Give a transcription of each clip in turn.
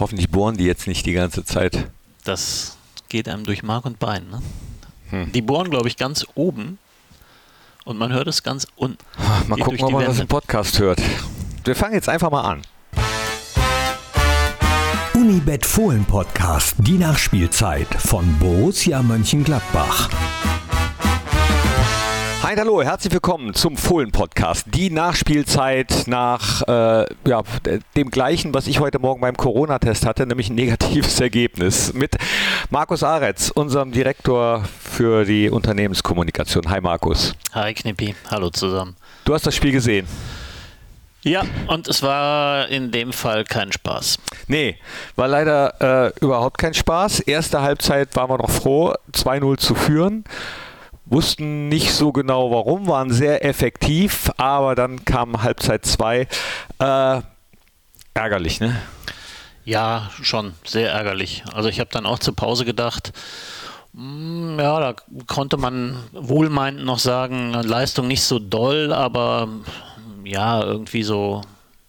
Hoffentlich bohren die jetzt nicht die ganze Zeit. Das geht einem durch Mark und Bein. Ne? Hm. Die bohren, glaube ich, ganz oben und man hört es ganz unten. Mal gucken, ob man das im Podcast hört. Wir fangen jetzt einfach mal an. Unibet Fohlen Podcast, die Nachspielzeit von Borussia Mönchengladbach. Hi, hallo, herzlich willkommen zum Fohlen-Podcast. Die Nachspielzeit nach äh, ja, dem gleichen, was ich heute Morgen beim Corona-Test hatte, nämlich ein negatives Ergebnis. Mit Markus Aretz, unserem Direktor für die Unternehmenskommunikation. Hi, Markus. Hi, Knippi. Hallo zusammen. Du hast das Spiel gesehen. Ja, und es war in dem Fall kein Spaß. Nee, war leider äh, überhaupt kein Spaß. Erste Halbzeit waren wir noch froh, 2-0 zu führen wussten nicht so genau warum, waren sehr effektiv, aber dann kam Halbzeit 2. Äh, ärgerlich, ne? Ja, schon sehr ärgerlich. Also ich habe dann auch zur Pause gedacht, mm, ja, da konnte man wohlmeinend noch sagen, Leistung nicht so doll, aber ja, irgendwie so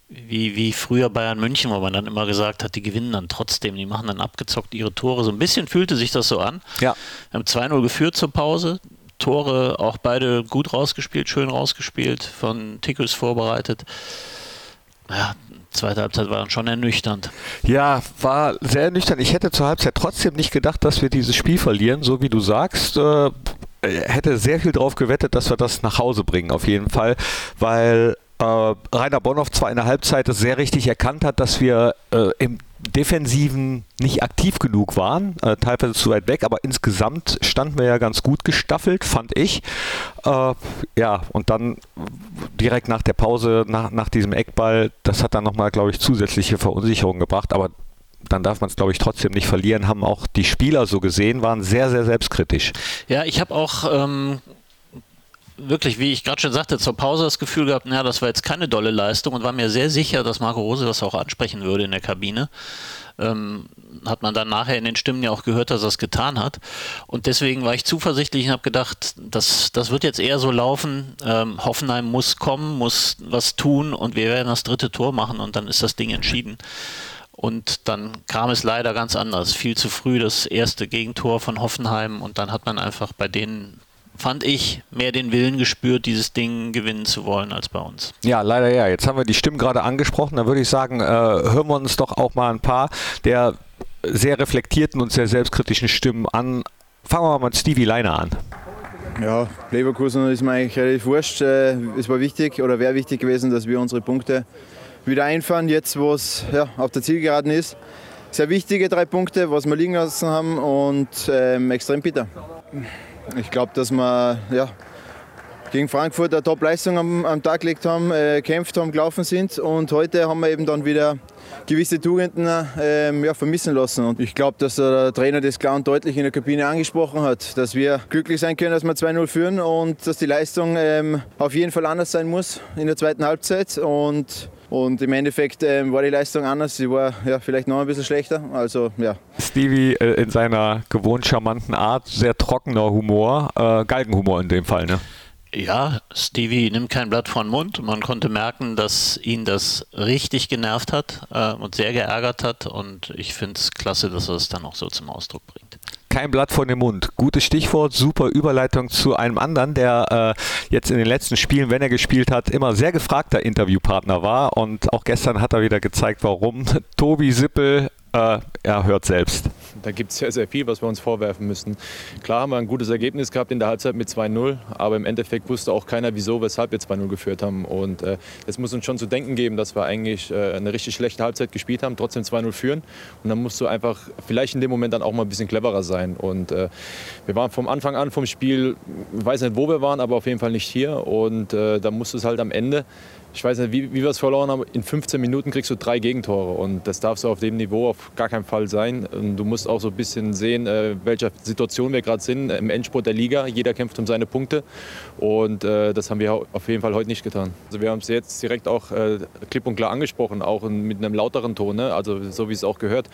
wie, wie früher Bayern München, wo man dann immer gesagt hat, die gewinnen dann trotzdem, die machen dann abgezockt ihre Tore. So ein bisschen fühlte sich das so an. Ja. Wir haben 2-0 geführt zur Pause. Tore auch beide gut rausgespielt, schön rausgespielt, von Tickus vorbereitet. Ja, zweite Halbzeit war dann schon ernüchternd. Ja, war sehr ernüchternd. Ich hätte zur Halbzeit trotzdem nicht gedacht, dass wir dieses Spiel verlieren, so wie du sagst. Äh, hätte sehr viel drauf gewettet, dass wir das nach Hause bringen, auf jeden Fall, weil äh, Rainer Bonhoff zwar in der Halbzeit das sehr richtig erkannt hat, dass wir äh, im Defensiven nicht aktiv genug waren, äh, teilweise zu weit weg, aber insgesamt standen wir ja ganz gut gestaffelt, fand ich. Äh, ja, und dann direkt nach der Pause, nach, nach diesem Eckball, das hat dann nochmal, glaube ich, zusätzliche Verunsicherung gebracht, aber dann darf man es, glaube ich, trotzdem nicht verlieren, haben auch die Spieler so gesehen, waren sehr, sehr selbstkritisch. Ja, ich habe auch ähm, wirklich, wie ich gerade schon sagte, zur Pause das Gefühl gehabt, naja, das war jetzt keine dolle Leistung und war mir sehr sicher, dass Marco Rose das auch ansprechen würde in der Kabine. Ähm, hat man dann nachher in den Stimmen ja auch gehört, dass er es getan hat. Und deswegen war ich zuversichtlich und habe gedacht, das, das wird jetzt eher so laufen. Ähm, Hoffenheim muss kommen, muss was tun und wir werden das dritte Tor machen und dann ist das Ding entschieden. Und dann kam es leider ganz anders. Viel zu früh das erste Gegentor von Hoffenheim und dann hat man einfach bei denen fand ich, mehr den Willen gespürt, dieses Ding gewinnen zu wollen als bei uns. Ja, leider ja. Jetzt haben wir die Stimmen gerade angesprochen. Dann würde ich sagen, äh, hören wir uns doch auch mal ein paar der sehr reflektierten und sehr selbstkritischen Stimmen an. Fangen wir mal mit Stevie Leiner an. Ja, Leverkusen ist mir eigentlich relativ wurscht. Äh, es war wichtig oder wäre wichtig gewesen, dass wir unsere Punkte wieder einfahren, jetzt wo es ja, auf der Zielgeraden ist. Sehr wichtige drei Punkte, was wir liegen lassen haben und ähm, extrem bitter. Ich glaube, dass wir ja, gegen Frankfurt eine Top-Leistung am, am, Tag gelegt haben, äh, kämpft haben, gelaufen sind und heute haben wir eben dann wieder gewisse Tugenden äh, ja, vermissen lassen. Und ich glaube, dass der Trainer das klar und deutlich in der Kabine angesprochen hat, dass wir glücklich sein können, dass wir 2-0 führen und dass die Leistung ähm, auf jeden Fall anders sein muss in der zweiten Halbzeit. Und und im Endeffekt ähm, war die Leistung anders. Sie war ja, vielleicht noch ein bisschen schlechter. Also, ja. Stevie äh, in seiner gewohnt charmanten Art, sehr trockener Humor, äh, Galgenhumor in dem Fall, ne? Ja, Stevie nimmt kein Blatt vor den Mund. Man konnte merken, dass ihn das richtig genervt hat äh, und sehr geärgert hat. Und ich finde es klasse, dass er es dann auch so zum Ausdruck bringt kein Blatt von dem Mund. Gutes Stichwort, super Überleitung zu einem anderen, der äh, jetzt in den letzten Spielen, wenn er gespielt hat, immer sehr gefragter Interviewpartner war. Und auch gestern hat er wieder gezeigt, warum. Tobi Sippel äh, er hört selbst. Da gibt es sehr, sehr viel, was wir uns vorwerfen müssen. Klar haben wir ein gutes Ergebnis gehabt in der Halbzeit mit 2-0, aber im Endeffekt wusste auch keiner, wieso, weshalb wir 2-0 geführt haben. Und äh, muss uns schon zu denken geben, dass wir eigentlich äh, eine richtig schlechte Halbzeit gespielt haben, trotzdem 2-0 führen. Und dann musst du einfach vielleicht in dem Moment dann auch mal ein bisschen cleverer sein. Und äh, wir waren vom Anfang an vom Spiel, ich weiß nicht, wo wir waren, aber auf jeden Fall nicht hier. Und äh, da musst du es halt am Ende ich weiß nicht, wie, wie wir es verloren haben, in 15 Minuten kriegst du drei Gegentore und das darf so auf dem Niveau auf gar keinen Fall sein. Und du musst auch so ein bisschen sehen, äh, welcher Situation wir gerade sind im Endspurt der Liga. Jeder kämpft um seine Punkte und äh, das haben wir auf jeden Fall heute nicht getan. Also wir haben es jetzt direkt auch äh, klipp und klar angesprochen, auch mit einem lauteren Ton, ne? also so wie es auch gehört.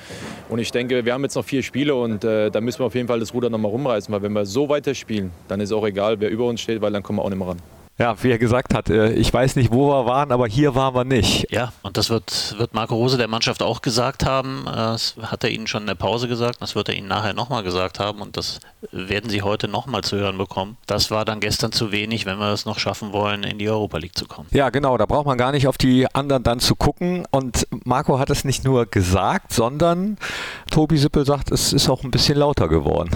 Und ich denke, wir haben jetzt noch vier Spiele und äh, da müssen wir auf jeden Fall das Ruder nochmal rumreißen, weil wenn wir so weiter spielen, dann ist auch egal, wer über uns steht, weil dann kommen wir auch nicht mehr ran. Ja, wie er gesagt hat, äh, ich weiß nicht, wo wir waren, aber hier waren wir nicht. Ja, und das wird, wird Marco Rose der Mannschaft auch gesagt haben. Äh, das hat er ihnen schon in der Pause gesagt, das wird er ihnen nachher nochmal gesagt haben und das werden sie heute nochmal zu hören bekommen. Das war dann gestern zu wenig, wenn wir es noch schaffen wollen, in die Europa League zu kommen. Ja, genau, da braucht man gar nicht auf die anderen dann zu gucken. Und Marco hat es nicht nur gesagt, sondern Tobi Sippel sagt, es ist auch ein bisschen lauter geworden.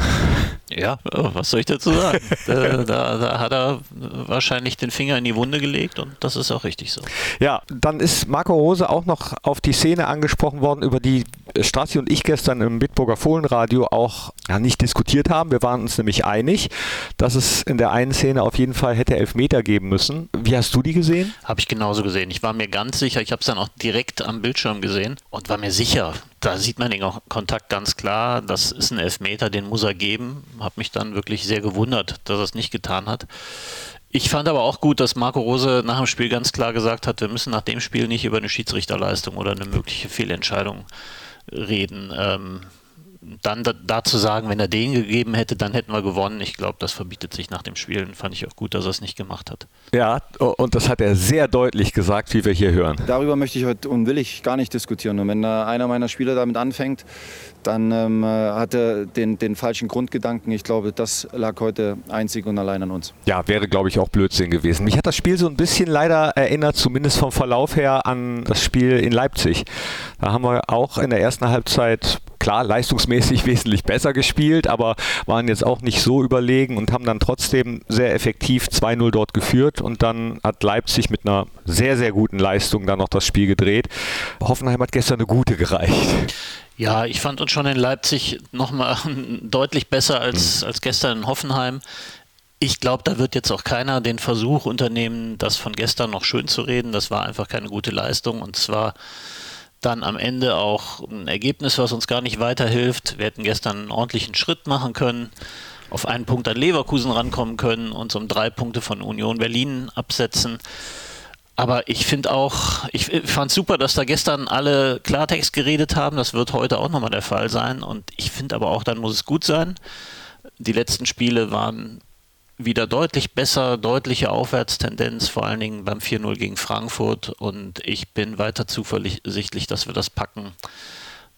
Ja, was soll ich dazu sagen? da, da, da, hat er wahrscheinlich den Finger in die Wunde gelegt und das ist auch richtig so. Ja, dann ist Marco Rose auch noch auf die Szene angesprochen worden, über die Strassi und ich gestern im Bitburger Fohlenradio auch ja, nicht diskutiert haben. Wir waren uns nämlich einig, dass es in der einen Szene auf jeden Fall hätte Elfmeter geben müssen. Wie hast du die gesehen? Habe ich genauso gesehen. Ich war mir ganz sicher, ich habe es dann auch direkt am Bildschirm gesehen und war mir sicher, da sieht man den Kontakt ganz klar. Das ist ein Elfmeter, den muss er geben. Habe mich dann wirklich sehr gewundert, dass er es nicht getan hat. Ich fand aber auch gut, dass Marco Rose nach dem Spiel ganz klar gesagt hat, wir müssen nach dem Spiel nicht über eine Schiedsrichterleistung oder eine mögliche Fehlentscheidung reden. Ähm, dann da, dazu sagen, wenn er den gegeben hätte, dann hätten wir gewonnen. Ich glaube, das verbietet sich nach dem Spiel. Fand ich auch gut, dass er es nicht gemacht hat. Ja, und das hat er sehr deutlich gesagt, wie wir hier hören. Darüber möchte ich heute und will ich gar nicht diskutieren. Und wenn einer meiner Spieler damit anfängt, dann ähm, hat er den, den falschen Grundgedanken. Ich glaube, das lag heute einzig und allein an uns. Ja, wäre, glaube ich, auch Blödsinn gewesen. Mich hat das Spiel so ein bisschen leider erinnert, zumindest vom Verlauf her, an das Spiel in Leipzig. Da haben wir auch in der ersten Halbzeit klar leistungsmäßig wesentlich besser gespielt, aber waren jetzt auch nicht so überlegen und haben dann trotzdem sehr effektiv 2-0 dort geführt und dann hat Leipzig mit einer sehr, sehr guten Leistung dann noch das Spiel gedreht. Hoffenheim hat gestern eine gute gereicht. Ja, ich fand uns schon in Leipzig nochmal deutlich besser als, als gestern in Hoffenheim. Ich glaube, da wird jetzt auch keiner den Versuch unternehmen, das von gestern noch schön zu reden. Das war einfach keine gute Leistung und zwar dann am Ende auch ein Ergebnis, was uns gar nicht weiterhilft. Wir hätten gestern einen ordentlichen Schritt machen können, auf einen Punkt an Leverkusen rankommen können, uns um drei Punkte von Union Berlin absetzen. Aber ich finde auch, ich fand super, dass da gestern alle Klartext geredet haben. Das wird heute auch nochmal der Fall sein. Und ich finde aber auch, dann muss es gut sein. Die letzten Spiele waren wieder deutlich besser, deutliche Aufwärtstendenz, vor allen Dingen beim 4-0 gegen Frankfurt. Und ich bin weiter zuversichtlich, dass wir das packen,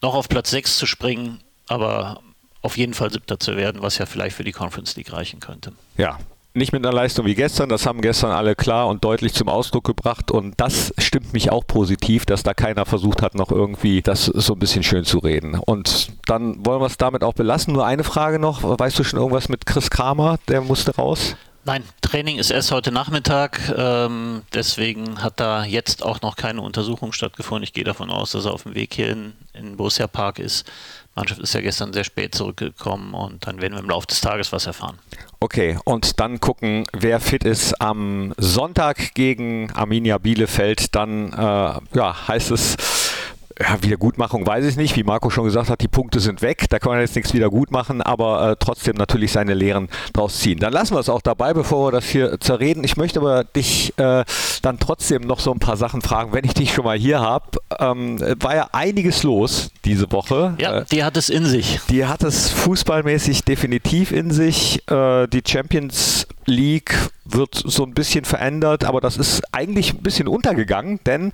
noch auf Platz 6 zu springen, aber auf jeden Fall siebter zu werden, was ja vielleicht für die Conference League reichen könnte. Ja, nicht mit einer Leistung wie gestern, das haben gestern alle klar und deutlich zum Ausdruck gebracht und das stimmt mich auch positiv, dass da keiner versucht hat, noch irgendwie das so ein bisschen schön zu reden. Und dann wollen wir es damit auch belassen. Nur eine Frage noch, weißt du schon irgendwas mit Chris Kramer, der musste raus? Nein, Training ist erst heute Nachmittag, ähm, deswegen hat da jetzt auch noch keine Untersuchung stattgefunden. Ich gehe davon aus, dass er auf dem Weg hier in, in Borussia Park ist. Die Mannschaft ist ja gestern sehr spät zurückgekommen und dann werden wir im Laufe des Tages was erfahren. Okay, und dann gucken, wer fit ist am Sonntag gegen Arminia Bielefeld. Dann äh, ja, heißt es ja, Wiedergutmachung weiß ich nicht. Wie Marco schon gesagt hat, die Punkte sind weg. Da kann man jetzt nichts wieder gut machen, aber äh, trotzdem natürlich seine Lehren draus ziehen. Dann lassen wir es auch dabei, bevor wir das hier zerreden. Ich möchte aber dich äh, dann trotzdem noch so ein paar Sachen fragen, wenn ich dich schon mal hier habe. Ähm, war ja einiges los diese Woche. Ja, äh, die hat es in sich. Die hat es fußballmäßig definitiv in sich. Äh, die Champions League wird so ein bisschen verändert, aber das ist eigentlich ein bisschen untergegangen, denn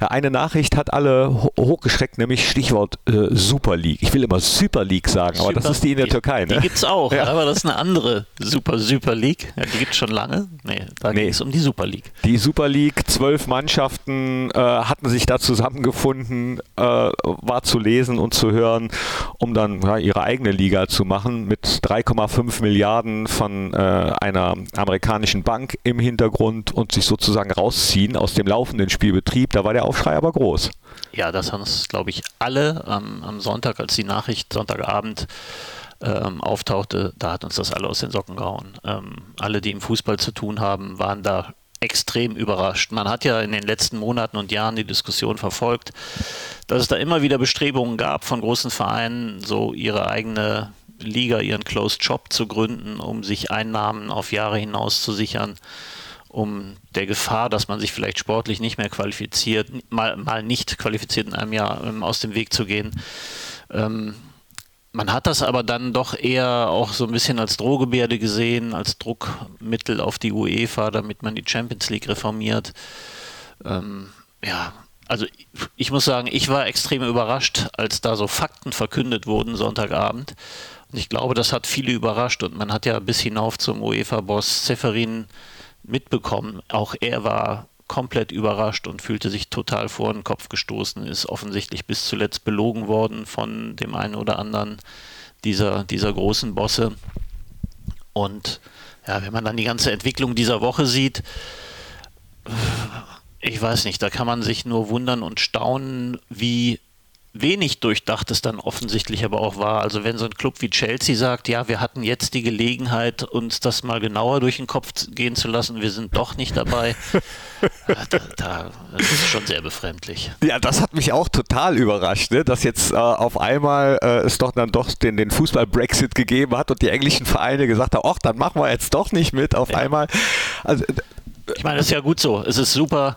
eine Nachricht hat alle hochgeschreckt, nämlich Stichwort äh, Super League. Ich will immer Super League sagen, aber Super, das ist die in der Türkei. Ne? Die gibt es auch, ja. aber das ist eine andere Super Super League. Ja, die gibt es schon lange. Nee, da nee. geht es um die Super League. Die Super League, zwölf Mannschaften äh, hatten sich da zusammengefunden, äh, war zu lesen und zu hören, um dann ja, ihre eigene Liga zu machen mit 3,5 Milliarden von äh, einer amerikanischen Bank im Hintergrund und sich sozusagen rausziehen aus dem laufenden Spielbetrieb. Da war der Aufschrei aber groß. Ja, das haben es, glaube ich, alle ähm, am Sonntag, als die Nachricht Sonntagabend ähm, auftauchte, da hat uns das alle aus den Socken gehauen. Ähm, alle, die im Fußball zu tun haben, waren da extrem überrascht. Man hat ja in den letzten Monaten und Jahren die Diskussion verfolgt, dass es da immer wieder Bestrebungen gab von großen Vereinen, so ihre eigene Liga, ihren Closed Shop zu gründen, um sich Einnahmen auf Jahre hinaus zu sichern um der Gefahr, dass man sich vielleicht sportlich nicht mehr qualifiziert, mal, mal nicht qualifiziert in einem Jahr ähm, aus dem Weg zu gehen. Ähm, man hat das aber dann doch eher auch so ein bisschen als Drohgebärde gesehen, als Druckmittel auf die UEFA, damit man die Champions League reformiert. Ähm, ja, also ich muss sagen, ich war extrem überrascht, als da so Fakten verkündet wurden Sonntagabend. Und ich glaube, das hat viele überrascht und man hat ja bis hinauf zum UEFA-Boss Seferin mitbekommen. Auch er war komplett überrascht und fühlte sich total vor den Kopf gestoßen, ist offensichtlich bis zuletzt belogen worden von dem einen oder anderen dieser, dieser großen Bosse. Und ja, wenn man dann die ganze Entwicklung dieser Woche sieht, ich weiß nicht, da kann man sich nur wundern und staunen, wie wenig durchdacht es dann offensichtlich aber auch war. Also wenn so ein Club wie Chelsea sagt, ja, wir hatten jetzt die Gelegenheit, uns das mal genauer durch den Kopf gehen zu lassen, wir sind doch nicht dabei, da, da, das ist schon sehr befremdlich. Ja, das hat mich auch total überrascht, ne? dass jetzt äh, auf einmal äh, es doch dann doch den, den Fußball-Brexit gegeben hat und die englischen Vereine gesagt haben, ach, dann machen wir jetzt doch nicht mit auf ja. einmal. Also, ich meine, das ist ja gut so. Es ist super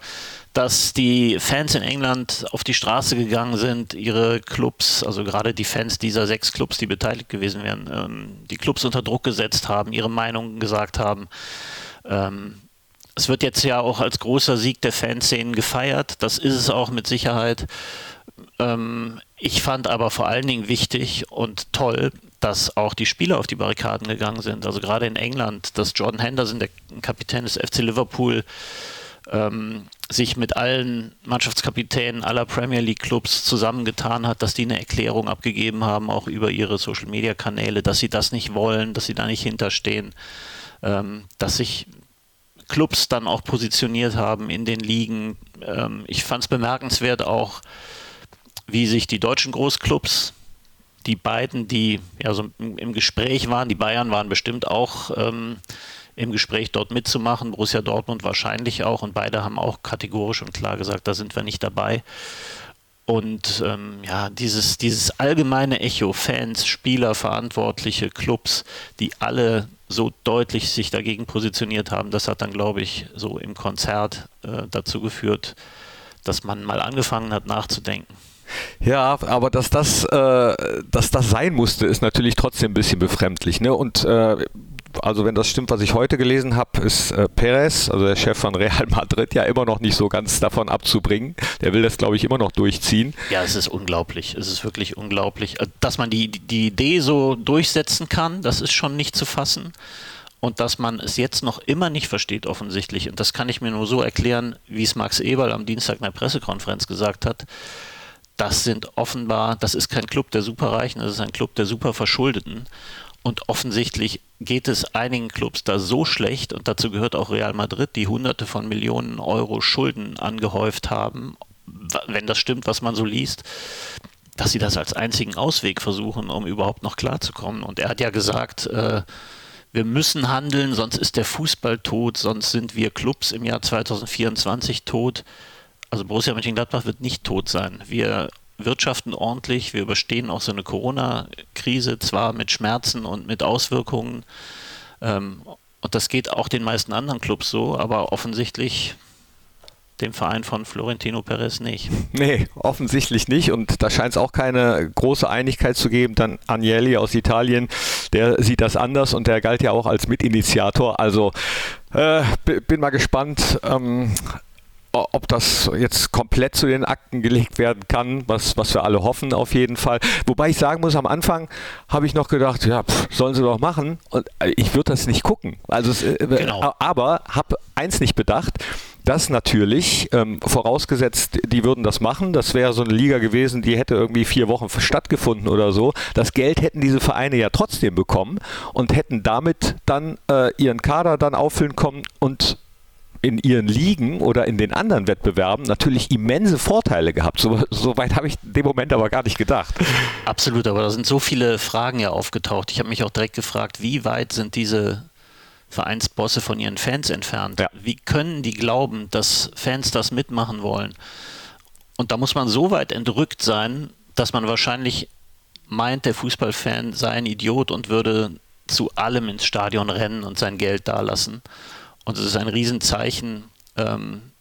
dass die Fans in England auf die Straße gegangen sind, ihre Clubs, also gerade die Fans dieser sechs Clubs, die beteiligt gewesen wären, ähm, die Clubs unter Druck gesetzt haben, ihre Meinungen gesagt haben. Ähm, es wird jetzt ja auch als großer Sieg der Fanszenen gefeiert, das ist es auch mit Sicherheit. Ähm, ich fand aber vor allen Dingen wichtig und toll, dass auch die Spieler auf die Barrikaden gegangen sind. Also gerade in England, dass Jordan Henderson, der Kapitän des FC Liverpool, ähm, sich mit allen Mannschaftskapitänen aller Premier League Clubs zusammengetan hat, dass die eine Erklärung abgegeben haben, auch über ihre Social Media Kanäle, dass sie das nicht wollen, dass sie da nicht hinterstehen, ähm, dass sich Clubs dann auch positioniert haben in den Ligen. Ähm, ich fand es bemerkenswert auch, wie sich die deutschen Großclubs, die beiden, die ja im Gespräch waren, die Bayern waren bestimmt auch ähm, im Gespräch dort mitzumachen. Borussia Dortmund wahrscheinlich auch und beide haben auch kategorisch und klar gesagt, da sind wir nicht dabei. Und ähm, ja, dieses, dieses allgemeine Echo, Fans, Spieler, Verantwortliche, Clubs, die alle so deutlich sich dagegen positioniert haben, das hat dann, glaube ich, so im Konzert äh, dazu geführt, dass man mal angefangen hat nachzudenken. Ja, aber dass das, äh, dass das sein musste, ist natürlich trotzdem ein bisschen befremdlich. Ne? Und äh, also wenn das stimmt, was ich heute gelesen habe, ist äh, Perez, also der Chef von Real Madrid, ja immer noch nicht so ganz davon abzubringen. Der will das, glaube ich, immer noch durchziehen. Ja, es ist unglaublich. Es ist wirklich unglaublich. Äh, dass man die, die Idee so durchsetzen kann, das ist schon nicht zu fassen. Und dass man es jetzt noch immer nicht versteht, offensichtlich. Und das kann ich mir nur so erklären, wie es Max Eberl am Dienstag in der Pressekonferenz gesagt hat. Das sind offenbar, das ist kein Club der Superreichen, das ist ein Club der Superverschuldeten. Und offensichtlich geht es einigen Clubs da so schlecht, und dazu gehört auch Real Madrid, die hunderte von Millionen Euro Schulden angehäuft haben, wenn das stimmt, was man so liest, dass sie das als einzigen Ausweg versuchen, um überhaupt noch klarzukommen. Und er hat ja gesagt, äh, wir müssen handeln, sonst ist der Fußball tot, sonst sind wir Clubs im Jahr 2024 tot. Also Borussia Mönchengladbach wird nicht tot sein. Wir wirtschaften ordentlich, wir überstehen auch so eine Corona-Krise, zwar mit Schmerzen und mit Auswirkungen. Ähm, und das geht auch den meisten anderen Clubs so, aber offensichtlich dem Verein von Florentino Perez nicht. Nee, offensichtlich nicht. Und da scheint es auch keine große Einigkeit zu geben. Dann Agnelli aus Italien, der sieht das anders und der galt ja auch als Mitinitiator. Also äh, bin mal gespannt. Ähm, ob das jetzt komplett zu den Akten gelegt werden kann, was, was wir alle hoffen auf jeden Fall. Wobei ich sagen muss, am Anfang habe ich noch gedacht, ja, pff, sollen sie doch machen. Und äh, ich würde das nicht gucken. Also, es, äh, genau. Aber habe eins nicht bedacht, dass natürlich, ähm, vorausgesetzt, die würden das machen, das wäre so eine Liga gewesen, die hätte irgendwie vier Wochen stattgefunden oder so. Das Geld hätten diese Vereine ja trotzdem bekommen und hätten damit dann äh, ihren Kader dann auffüllen können und in ihren Ligen oder in den anderen Wettbewerben natürlich immense Vorteile gehabt. So, so weit habe ich in dem Moment aber gar nicht gedacht. Absolut, aber da sind so viele Fragen ja aufgetaucht. Ich habe mich auch direkt gefragt, wie weit sind diese Vereinsbosse von ihren Fans entfernt? Ja. Wie können die glauben, dass Fans das mitmachen wollen? Und da muss man so weit entrückt sein, dass man wahrscheinlich meint, der Fußballfan sei ein Idiot und würde zu allem ins Stadion rennen und sein Geld dalassen. Und es ist ein Riesenzeichen, ähm,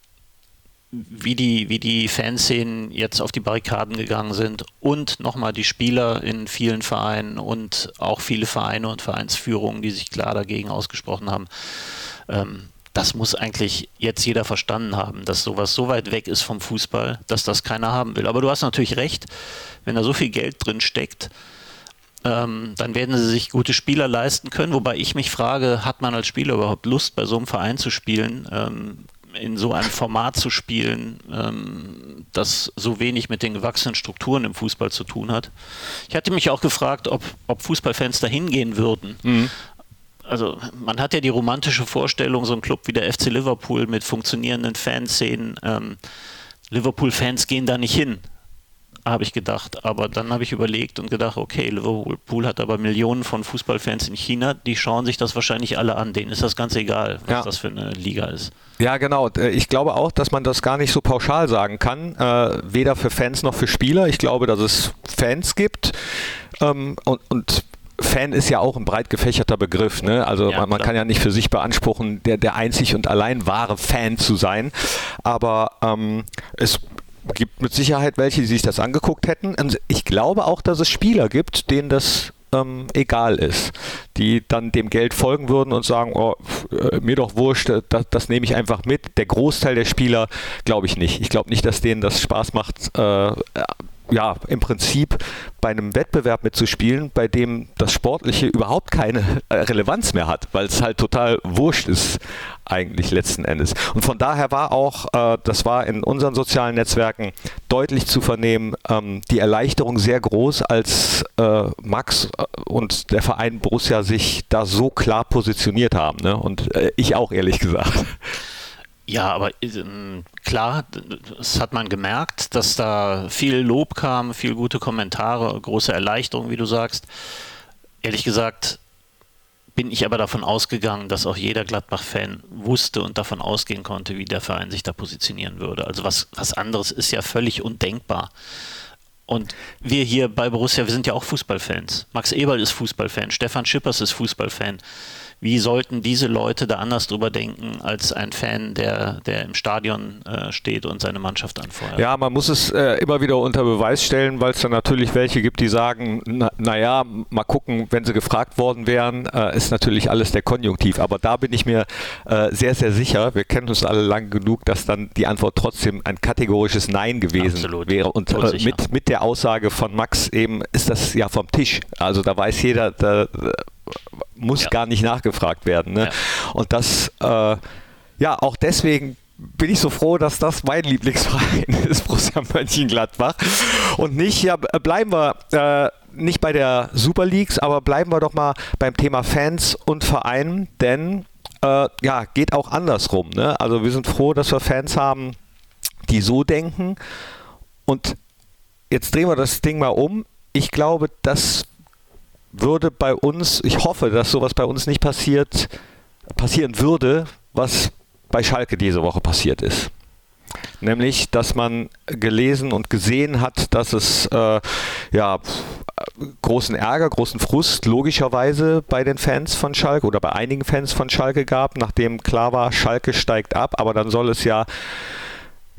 wie die, wie die Fanszenen jetzt auf die Barrikaden gegangen sind und nochmal die Spieler in vielen Vereinen und auch viele Vereine und Vereinsführungen, die sich klar dagegen ausgesprochen haben. Ähm, das muss eigentlich jetzt jeder verstanden haben, dass sowas so weit weg ist vom Fußball, dass das keiner haben will. Aber du hast natürlich recht, wenn da so viel Geld drin steckt, ähm, dann werden sie sich gute Spieler leisten können. Wobei ich mich frage, hat man als Spieler überhaupt Lust, bei so einem Verein zu spielen? Ähm, in so einem Format zu spielen, ähm, das so wenig mit den gewachsenen Strukturen im Fußball zu tun hat. Ich hatte mich auch gefragt, ob, ob Fußballfans da hingehen würden. Mhm. Also man hat ja die romantische Vorstellung, so ein Club wie der FC Liverpool mit funktionierenden Fanszenen. Ähm, Liverpool-Fans gehen da nicht hin habe ich gedacht. Aber dann habe ich überlegt und gedacht, okay, Liverpool hat aber Millionen von Fußballfans in China, die schauen sich das wahrscheinlich alle an. Denen ist das ganz egal, was ja. das für eine Liga ist. Ja, genau. Äh, ich glaube auch, dass man das gar nicht so pauschal sagen kann, äh, weder für Fans noch für Spieler. Ich glaube, dass es Fans gibt ähm, und, und Fan ist ja auch ein breit gefächerter Begriff. Ne? Also ja, man, man kann ja nicht für sich beanspruchen, der, der einzig und allein wahre Fan zu sein. Aber ähm, es gibt mit Sicherheit welche, die sich das angeguckt hätten. Und ich glaube auch, dass es Spieler gibt, denen das ähm, egal ist, die dann dem Geld folgen würden und sagen, oh, äh, mir doch wurscht, äh, das, das nehme ich einfach mit. Der Großteil der Spieler glaube ich nicht. Ich glaube nicht, dass denen das Spaß macht, äh, ja, im Prinzip bei einem Wettbewerb mitzuspielen, bei dem das Sportliche überhaupt keine äh, Relevanz mehr hat, weil es halt total wurscht ist, eigentlich letzten Endes. Und von daher war auch, äh, das war in unseren sozialen Netzwerken deutlich zu vernehmen, ähm, die Erleichterung sehr groß, als äh, Max äh, und der Verein Borussia sich da so klar positioniert haben. Ne? Und äh, ich auch, ehrlich gesagt. Ja, aber ähm, klar, das hat man gemerkt, dass da viel Lob kam, viel gute Kommentare, große Erleichterung, wie du sagst. Ehrlich gesagt bin ich aber davon ausgegangen, dass auch jeder Gladbach-Fan wusste und davon ausgehen konnte, wie der Verein sich da positionieren würde. Also was, was anderes ist ja völlig undenkbar. Und wir hier bei Borussia, wir sind ja auch Fußballfans. Max Eberl ist Fußballfan, Stefan Schippers ist Fußballfan wie sollten diese Leute da anders drüber denken als ein Fan, der, der im Stadion äh, steht und seine Mannschaft anfeuert? Ja, man muss es äh, immer wieder unter Beweis stellen, weil es dann natürlich welche gibt, die sagen, naja, na mal gucken, wenn sie gefragt worden wären, äh, ist natürlich alles der Konjunktiv. Aber da bin ich mir äh, sehr, sehr sicher, wir kennen uns alle lang genug, dass dann die Antwort trotzdem ein kategorisches Nein gewesen Absolut. wäre. Und äh, mit, mit der Aussage von Max eben ist das ja vom Tisch. Also da weiß jeder, da, muss ja. gar nicht nachgefragt werden. Ne? Ja. Und das, äh, ja, auch deswegen bin ich so froh, dass das mein Lieblingsverein ist, Borussia Mönchengladbach. Und nicht, ja, bleiben wir äh, nicht bei der Super Leagues, aber bleiben wir doch mal beim Thema Fans und Vereinen, denn äh, ja, geht auch andersrum. Ne? Also wir sind froh, dass wir Fans haben, die so denken. Und jetzt drehen wir das Ding mal um. Ich glaube, dass würde bei uns, ich hoffe, dass sowas bei uns nicht passiert, passieren würde, was bei Schalke diese Woche passiert ist. Nämlich, dass man gelesen und gesehen hat, dass es äh, ja, großen Ärger, großen Frust logischerweise bei den Fans von Schalke oder bei einigen Fans von Schalke gab, nachdem klar war, Schalke steigt ab, aber dann soll es ja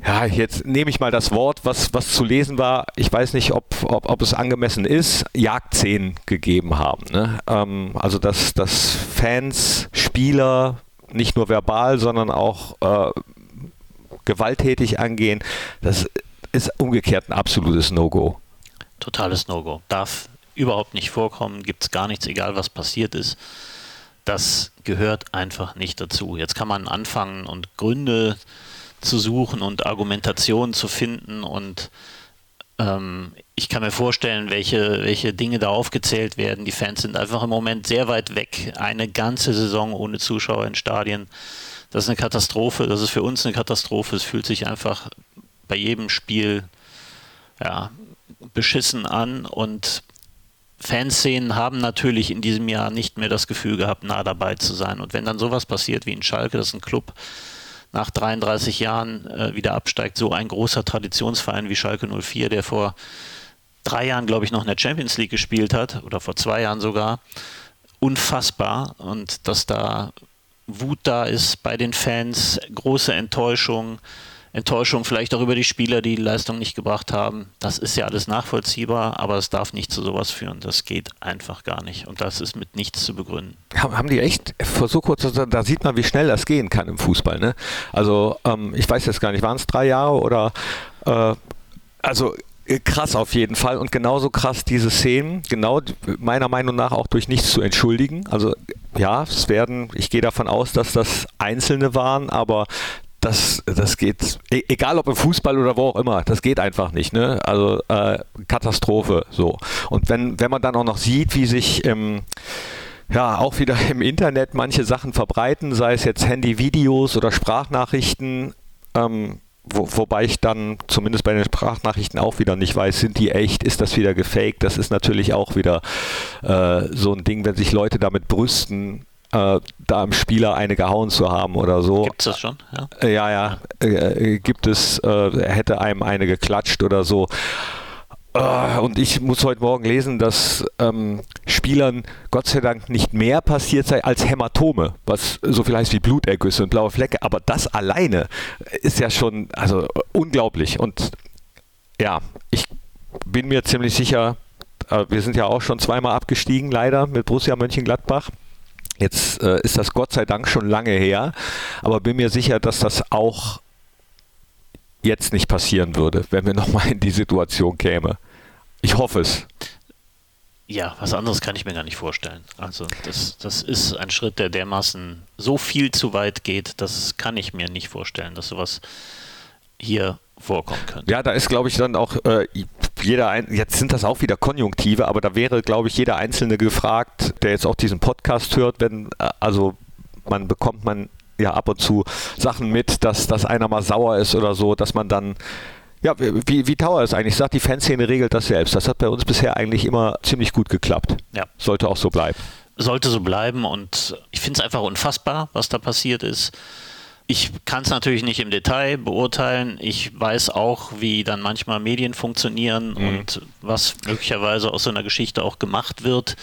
ja, jetzt nehme ich mal das Wort, was, was zu lesen war. Ich weiß nicht, ob, ob, ob es angemessen ist, Jagdszenen gegeben haben. Ne? Ähm, also, dass, dass Fans, Spieler nicht nur verbal, sondern auch äh, gewalttätig angehen, das ist umgekehrt ein absolutes No-Go. Totales No-Go. Darf überhaupt nicht vorkommen, gibt es gar nichts, egal was passiert ist. Das gehört einfach nicht dazu. Jetzt kann man anfangen und Gründe zu suchen und Argumentationen zu finden und ähm, ich kann mir vorstellen, welche, welche Dinge da aufgezählt werden. Die Fans sind einfach im Moment sehr weit weg. Eine ganze Saison ohne Zuschauer in Stadien. Das ist eine Katastrophe. Das ist für uns eine Katastrophe. Es fühlt sich einfach bei jedem Spiel ja, beschissen an und Fanszenen haben natürlich in diesem Jahr nicht mehr das Gefühl gehabt, nah dabei zu sein. Und wenn dann sowas passiert wie in Schalke, das ist ein Club, nach 33 Jahren äh, wieder absteigt. So ein großer Traditionsverein wie Schalke 04, der vor drei Jahren, glaube ich, noch in der Champions League gespielt hat oder vor zwei Jahren sogar. Unfassbar. Und dass da Wut da ist bei den Fans, große Enttäuschung. Enttäuschung vielleicht auch über die Spieler, die die Leistung nicht gebracht haben. Das ist ja alles nachvollziehbar, aber es darf nicht zu sowas führen. Das geht einfach gar nicht. Und das ist mit nichts zu begründen. Haben die echt vor so kurzer da sieht man, wie schnell das gehen kann im Fußball. Ne? Also ähm, ich weiß jetzt gar nicht, waren es drei Jahre oder äh, also äh, krass auf jeden Fall und genauso krass diese Szenen, genau meiner Meinung nach auch durch nichts zu entschuldigen. Also ja, es werden, ich gehe davon aus, dass das Einzelne waren, aber das, das geht, e, egal ob im Fußball oder wo auch immer, das geht einfach nicht. Ne? Also äh, Katastrophe so. Und wenn, wenn man dann auch noch sieht, wie sich ähm, ja auch wieder im Internet manche Sachen verbreiten, sei es jetzt Handyvideos oder Sprachnachrichten, ähm, wo, wobei ich dann zumindest bei den Sprachnachrichten auch wieder nicht weiß, sind die echt, ist das wieder gefaked? Das ist natürlich auch wieder äh, so ein Ding, wenn sich Leute damit brüsten, äh, da am Spieler eine gehauen zu haben oder so. Gibt es das schon? Ja, äh, ja, ja äh, gibt es, äh, hätte einem eine geklatscht oder so. Äh, und ich muss heute Morgen lesen, dass ähm, Spielern Gott sei Dank nicht mehr passiert sei als Hämatome, was so viel heißt wie Blutergüsse und blaue Flecke. Aber das alleine ist ja schon also unglaublich. Und ja, ich bin mir ziemlich sicher, äh, wir sind ja auch schon zweimal abgestiegen, leider mit Borussia Mönchengladbach. Jetzt äh, ist das Gott sei Dank schon lange her, aber bin mir sicher, dass das auch jetzt nicht passieren würde, wenn wir nochmal in die Situation käme. Ich hoffe es. Ja, was anderes kann ich mir gar nicht vorstellen. Also das, das ist ein Schritt, der dermaßen so viel zu weit geht, das kann ich mir nicht vorstellen, dass sowas hier vorkommen könnte. Ja, da ist, glaube ich, dann auch äh, jeder, ein, jetzt sind das auch wieder Konjunktive, aber da wäre, glaube ich, jeder Einzelne gefragt, der jetzt auch diesen Podcast hört, wenn, äh, also man bekommt man ja ab und zu Sachen mit, dass, dass einer mal sauer ist oder so, dass man dann ja, wie, wie teuer ist eigentlich? Ich sage, die Fanszene regelt das selbst. Das hat bei uns bisher eigentlich immer ziemlich gut geklappt. Ja. Sollte auch so bleiben. Sollte so bleiben und ich finde es einfach unfassbar, was da passiert ist. Ich kann es natürlich nicht im Detail beurteilen. Ich weiß auch, wie dann manchmal Medien funktionieren mhm. und was möglicherweise aus so einer Geschichte auch gemacht wird.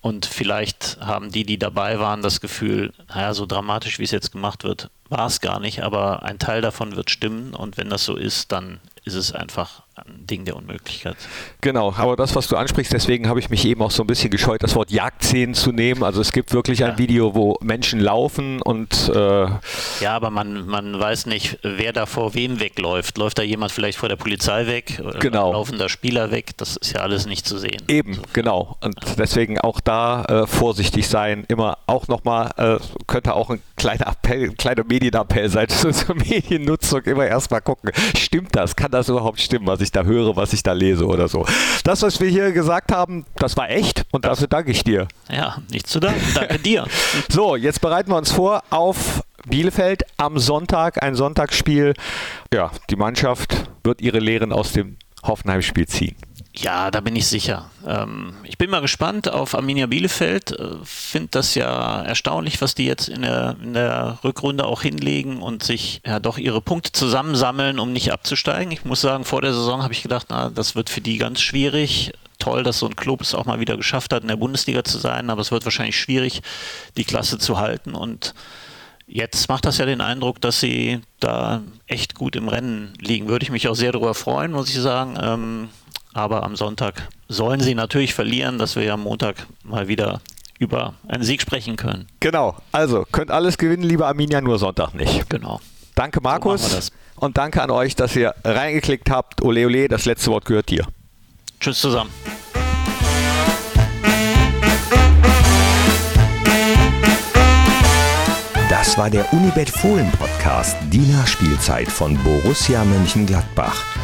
Und vielleicht haben die, die dabei waren, das Gefühl, naja, so dramatisch, wie es jetzt gemacht wird, war es gar nicht, aber ein Teil davon wird stimmen. Und wenn das so ist, dann ist es einfach ein Ding der Unmöglichkeit. Genau, aber das, was du ansprichst, deswegen habe ich mich eben auch so ein bisschen gescheut, das Wort Jagdszenen zu nehmen. Also es gibt wirklich ein ja. Video, wo Menschen laufen und äh Ja, aber man, man weiß nicht, wer da vor wem wegläuft. Läuft da jemand vielleicht vor der Polizei weg? Oder genau. Laufen da Spieler weg? Das ist ja alles nicht zu sehen. Eben, so. genau. Und deswegen auch da äh, vorsichtig sein. Immer auch nochmal, äh, könnte auch ein kleiner Appell, ein kleiner Medienappell sein zur Mediennutzung. Immer erstmal gucken, stimmt das? Kann das überhaupt stimmen, was ich da höre, was ich da lese oder so. Das, was wir hier gesagt haben, das war echt und dafür danke ich dir. Ja, nicht zu danken. Danke dir. so, jetzt bereiten wir uns vor auf Bielefeld am Sonntag, ein Sonntagsspiel. Ja, die Mannschaft wird ihre Lehren aus dem Hoffenheim-Spiel ziehen. Ja, da bin ich sicher. Ähm, ich bin mal gespannt auf Arminia Bielefeld. Äh, Finde das ja erstaunlich, was die jetzt in der, in der Rückrunde auch hinlegen und sich ja doch ihre Punkte zusammensammeln, um nicht abzusteigen. Ich muss sagen, vor der Saison habe ich gedacht, na, das wird für die ganz schwierig. Toll, dass so ein Club es auch mal wieder geschafft hat, in der Bundesliga zu sein, aber es wird wahrscheinlich schwierig, die Klasse zu halten und Jetzt macht das ja den Eindruck, dass sie da echt gut im Rennen liegen. Würde ich mich auch sehr darüber freuen, muss ich sagen. Ähm, aber am Sonntag sollen sie natürlich verlieren, dass wir ja am Montag mal wieder über einen Sieg sprechen können. Genau, also könnt alles gewinnen, lieber Arminia, nur Sonntag nicht. Genau. Danke Markus so und danke an euch, dass ihr reingeklickt habt. Ole ole, das letzte Wort gehört dir. Tschüss zusammen. Das war der Unibet Fohlen Podcast, die Nachspielzeit von Borussia Mönchengladbach.